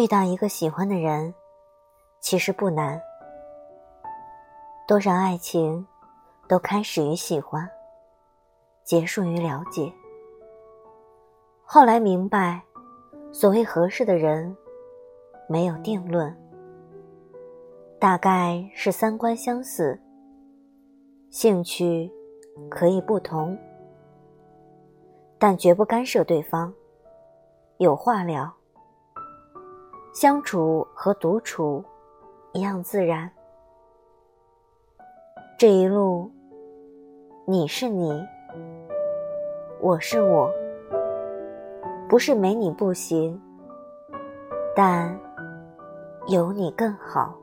遇到一个喜欢的人，其实不难。多少爱情都开始于喜欢，结束于了解。后来明白，所谓合适的人，没有定论，大概是三观相似，兴趣可以不同，但绝不干涉对方，有话聊，相处和独处一样自然。这一路，你是你，我是我，不是没你不行，但有你更好。